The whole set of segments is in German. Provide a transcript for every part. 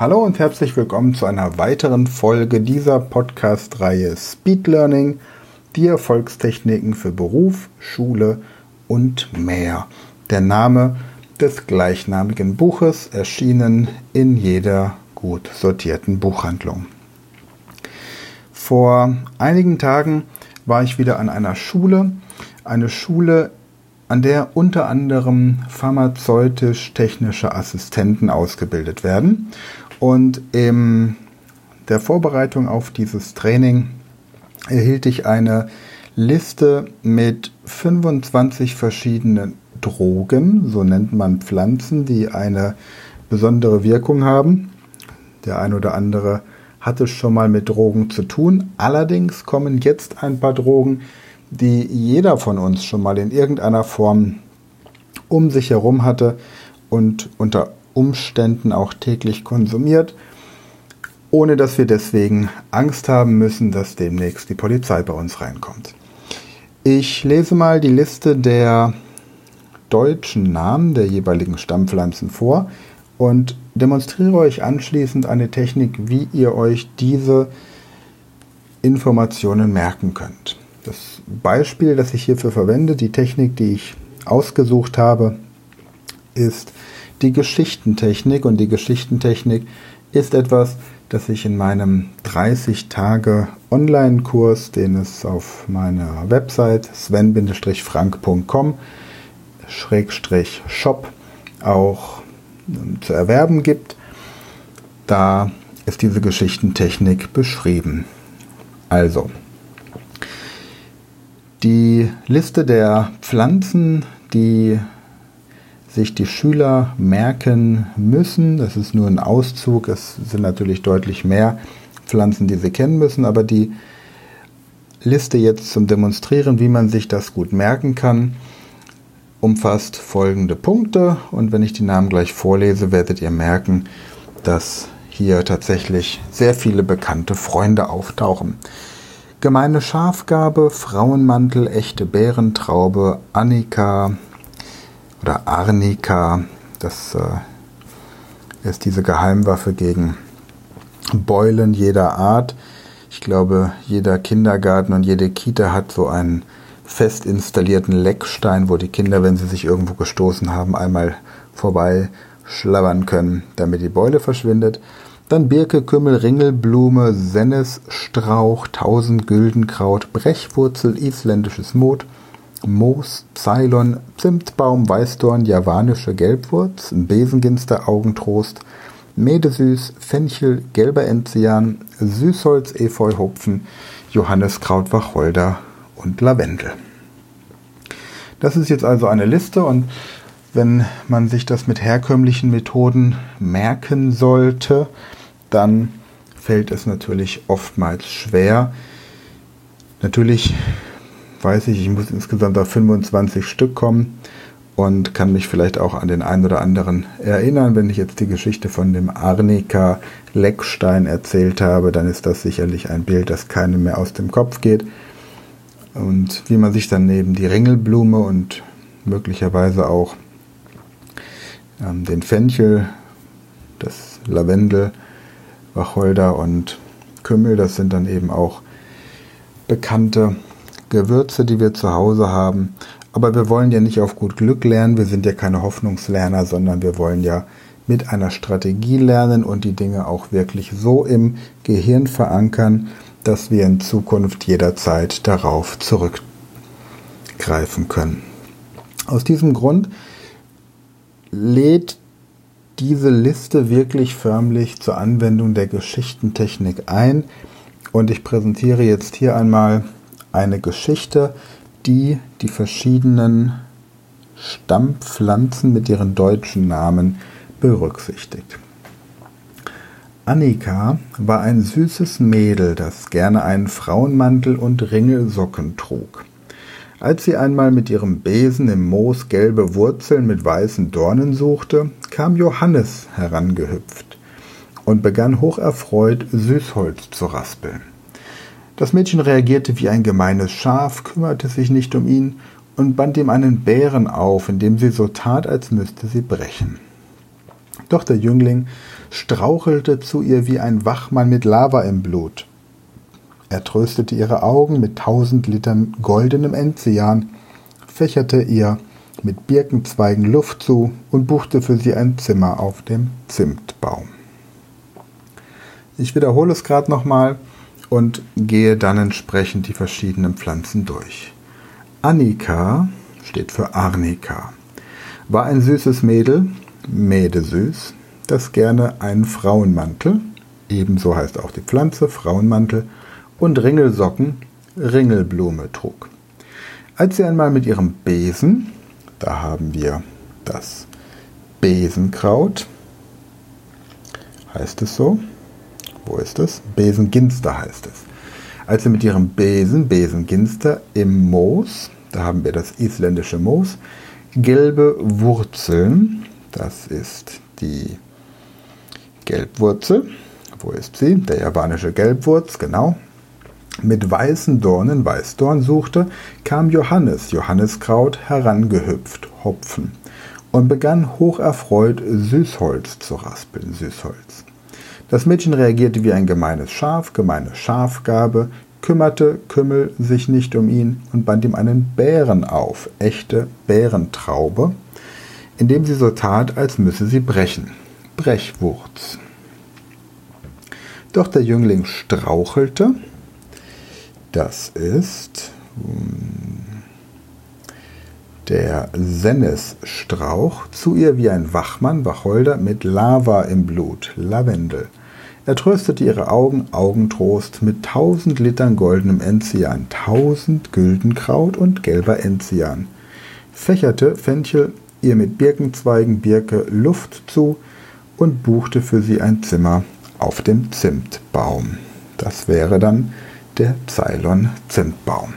Hallo und herzlich willkommen zu einer weiteren Folge dieser Podcast-Reihe Speed Learning, die Erfolgstechniken für Beruf, Schule und mehr. Der Name des gleichnamigen Buches erschienen in jeder gut sortierten Buchhandlung. Vor einigen Tagen war ich wieder an einer Schule, eine Schule, an der unter anderem pharmazeutisch-technische Assistenten ausgebildet werden. Und in der Vorbereitung auf dieses Training erhielt ich eine Liste mit 25 verschiedenen Drogen, so nennt man Pflanzen, die eine besondere Wirkung haben. Der ein oder andere hat es schon mal mit Drogen zu tun. Allerdings kommen jetzt ein paar Drogen, die jeder von uns schon mal in irgendeiner Form um sich herum hatte und unter Umständen auch täglich konsumiert, ohne dass wir deswegen Angst haben müssen, dass demnächst die Polizei bei uns reinkommt. Ich lese mal die Liste der deutschen Namen der jeweiligen Stammpflanzen vor und demonstriere euch anschließend eine Technik, wie ihr euch diese Informationen merken könnt. Das Beispiel, das ich hierfür verwende, die Technik, die ich ausgesucht habe, ist die Geschichtentechnik. Und die Geschichtentechnik ist etwas, das ich in meinem 30 Tage Online-Kurs, den es auf meiner Website sven-frank.com shop auch ähm, zu erwerben gibt. Da ist diese Geschichtentechnik beschrieben. Also, die Liste der Pflanzen, die sich die Schüler merken müssen. Das ist nur ein Auszug. Es sind natürlich deutlich mehr Pflanzen, die sie kennen müssen, aber die Liste jetzt zum Demonstrieren, wie man sich das gut merken kann, umfasst folgende Punkte. Und wenn ich die Namen gleich vorlese, werdet ihr merken, dass hier tatsächlich sehr viele bekannte Freunde auftauchen. Gemeine Schafgabe, Frauenmantel, echte Bärentraube, Annika, oder Arnika. Das äh, ist diese Geheimwaffe gegen Beulen jeder Art. Ich glaube, jeder Kindergarten und jede Kita hat so einen fest installierten Leckstein, wo die Kinder, wenn sie sich irgendwo gestoßen haben, einmal vorbei schlabbern können, damit die Beule verschwindet. Dann Birke, Kümmel, Ringelblume, Sennesstrauch, Tausendgüldenkraut, Brechwurzel, isländisches Mot, Moos, Ceylon, Zimtbaum, Weißdorn, javanische Gelbwurz, Besenginster, Augentrost, Medesüß, Fenchel, gelber Enzian, Süßholz, Efeu, Johanneskraut, Wacholder und Lavendel. Das ist jetzt also eine Liste und wenn man sich das mit herkömmlichen Methoden merken sollte, dann fällt es natürlich oftmals schwer. Natürlich weiß ich, ich muss insgesamt auf 25 Stück kommen und kann mich vielleicht auch an den einen oder anderen erinnern. Wenn ich jetzt die Geschichte von dem Arnika Leckstein erzählt habe, dann ist das sicherlich ein Bild, das keinem mehr aus dem Kopf geht. Und wie man sich dann neben die Ringelblume und möglicherweise auch ähm, den Fenchel, das Lavendel, Wacholder und Kümmel, das sind dann eben auch bekannte Gewürze, die wir zu Hause haben. Aber wir wollen ja nicht auf gut Glück lernen, wir sind ja keine Hoffnungslerner, sondern wir wollen ja mit einer Strategie lernen und die Dinge auch wirklich so im Gehirn verankern, dass wir in Zukunft jederzeit darauf zurückgreifen können. Aus diesem Grund lädt diese Liste wirklich förmlich zur Anwendung der Geschichtentechnik ein und ich präsentiere jetzt hier einmal eine Geschichte, die die verschiedenen Stammpflanzen mit ihren deutschen Namen berücksichtigt. Annika war ein süßes Mädel, das gerne einen Frauenmantel und Ringelsocken trug. Als sie einmal mit ihrem Besen im Moos gelbe Wurzeln mit weißen Dornen suchte, kam Johannes herangehüpft und begann hocherfreut Süßholz zu raspeln. Das Mädchen reagierte wie ein gemeines Schaf, kümmerte sich nicht um ihn und band ihm einen Bären auf, indem sie so tat, als müsste sie brechen. Doch der Jüngling strauchelte zu ihr wie ein Wachmann mit Lava im Blut. Er tröstete ihre Augen mit tausend Litern goldenem Enzian, fächerte ihr mit Birkenzweigen Luft zu und buchte für sie ein Zimmer auf dem Zimtbaum. Ich wiederhole es gerade nochmal und gehe dann entsprechend die verschiedenen Pflanzen durch. Annika steht für Arnika. War ein süßes Mädel, Mädesüß, das gerne einen Frauenmantel, ebenso heißt auch die Pflanze Frauenmantel, und Ringelsocken, Ringelblume trug. Als sie einmal mit ihrem Besen, da haben wir das Besenkraut, heißt es so, wo ist es? Besenginster heißt es. Als sie mit ihrem Besen, Besenginster, im Moos, da haben wir das isländische Moos, gelbe Wurzeln, das ist die Gelbwurzel, wo ist sie? Der japanische Gelbwurz, genau. Mit weißen Dornen, Weißdorn suchte, kam Johannes, Johanneskraut, herangehüpft, Hopfen, und begann hocherfreut Süßholz zu raspeln, Süßholz. Das Mädchen reagierte wie ein gemeines Schaf, gemeine Schafgabe, kümmerte Kümmel sich nicht um ihn und band ihm einen Bären auf, echte Bärentraube, indem sie so tat, als müsse sie brechen. Brechwurz. Doch der Jüngling strauchelte. Das ist hm, der Sennesstrauch, zu ihr wie ein Wachmann, Wacholder mit Lava im Blut, Lavendel. Er tröstete ihre Augen, Augentrost, mit tausend Litern goldenem Enzian, tausend Güldenkraut und gelber Enzian. Fächerte Fenchel ihr mit Birkenzweigen Birke Luft zu und buchte für sie ein Zimmer auf dem Zimtbaum. Das wäre dann der Ceylon-Zimtbaum.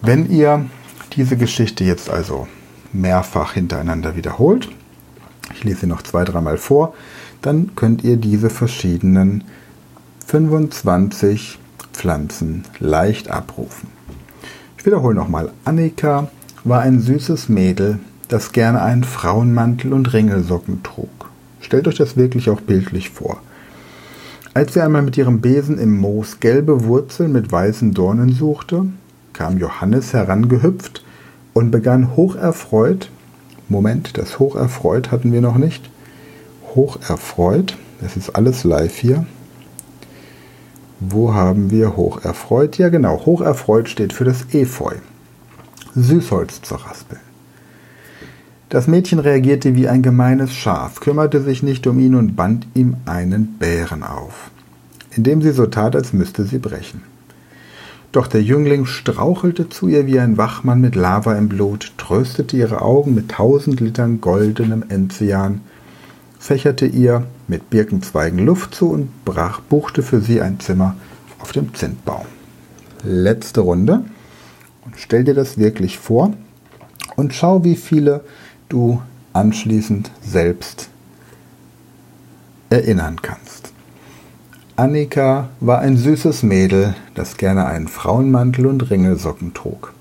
Wenn ihr diese Geschichte jetzt also mehrfach hintereinander wiederholt, ich lese sie noch zwei, dreimal vor, dann könnt ihr diese verschiedenen 25 Pflanzen leicht abrufen. Ich wiederhole nochmal. Annika war ein süßes Mädel, das gerne einen Frauenmantel und Ringelsocken trug. Stellt euch das wirklich auch bildlich vor. Als sie einmal mit ihrem Besen im Moos gelbe Wurzeln mit weißen Dornen suchte, kam Johannes herangehüpft und begann hocherfreut Moment, das hocherfreut hatten wir noch nicht. Hocherfreut, das ist alles live hier. Wo haben wir hocherfreut? Ja genau, hocherfreut steht für das Efeu. Süßholz zu raspeln. Das Mädchen reagierte wie ein gemeines Schaf, kümmerte sich nicht um ihn und band ihm einen Bären auf, indem sie so tat, als müsste sie brechen. Doch der Jüngling strauchelte zu ihr wie ein Wachmann mit Lava im Blut, tröstete ihre Augen mit tausend Litern goldenem Enzian, fächerte ihr mit Birkenzweigen Luft zu und brach, buchte für sie ein Zimmer auf dem Zintbaum. Letzte Runde. Und stell dir das wirklich vor und schau, wie viele du anschließend selbst erinnern kannst. Annika war ein süßes Mädel, das gerne einen Frauenmantel und Ringelsocken trug.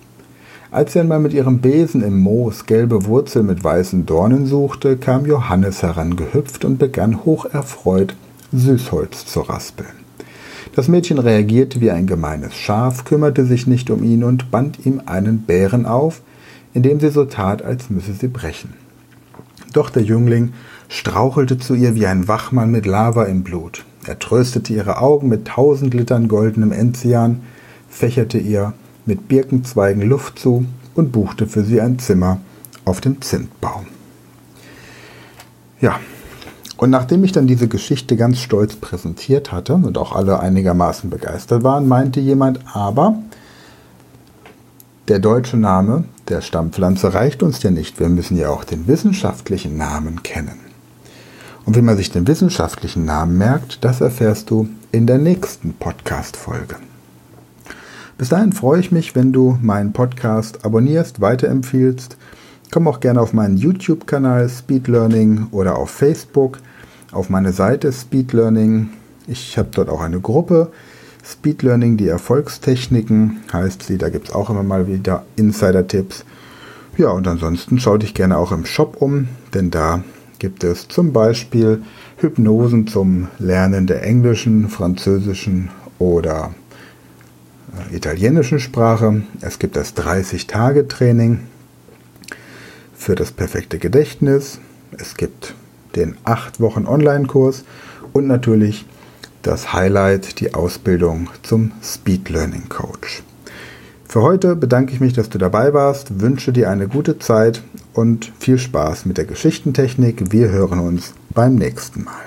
Als sie einmal mit ihrem Besen im Moos gelbe Wurzel mit weißen Dornen suchte, kam Johannes herangehüpft und begann hocherfreut Süßholz zu raspeln. Das Mädchen reagierte wie ein gemeines Schaf, kümmerte sich nicht um ihn und band ihm einen Bären auf, indem sie so tat, als müsse sie brechen. Doch der Jüngling strauchelte zu ihr wie ein Wachmann mit Lava im Blut. Er tröstete ihre Augen mit tausend Litern goldenem Enzian, fächerte ihr mit Birkenzweigen Luft zu und buchte für sie ein Zimmer auf dem Zimtbaum. Ja, und nachdem ich dann diese Geschichte ganz stolz präsentiert hatte und auch alle einigermaßen begeistert waren, meinte jemand, aber der deutsche Name der Stammpflanze reicht uns ja nicht, wir müssen ja auch den wissenschaftlichen Namen kennen. Und wie man sich den wissenschaftlichen Namen merkt, das erfährst du in der nächsten Podcast-Folge. Bis dahin freue ich mich, wenn du meinen Podcast abonnierst, weiterempfiehlst. Komm auch gerne auf meinen YouTube-Kanal Speed Learning oder auf Facebook auf meine Seite Speed Learning. Ich habe dort auch eine Gruppe. Speed Learning, die Erfolgstechniken heißt sie. Da gibt es auch immer mal wieder Insider-Tipps. Ja, und ansonsten schau dich gerne auch im Shop um, denn da gibt es zum Beispiel Hypnosen zum Lernen der englischen, französischen oder äh, italienischen Sprache. Es gibt das 30-Tage-Training für das perfekte Gedächtnis. Es gibt den 8 Wochen Online-Kurs und natürlich das Highlight, die Ausbildung zum Speed Learning Coach. Für heute bedanke ich mich, dass du dabei warst, wünsche dir eine gute Zeit und viel Spaß mit der Geschichtentechnik. Wir hören uns beim nächsten Mal.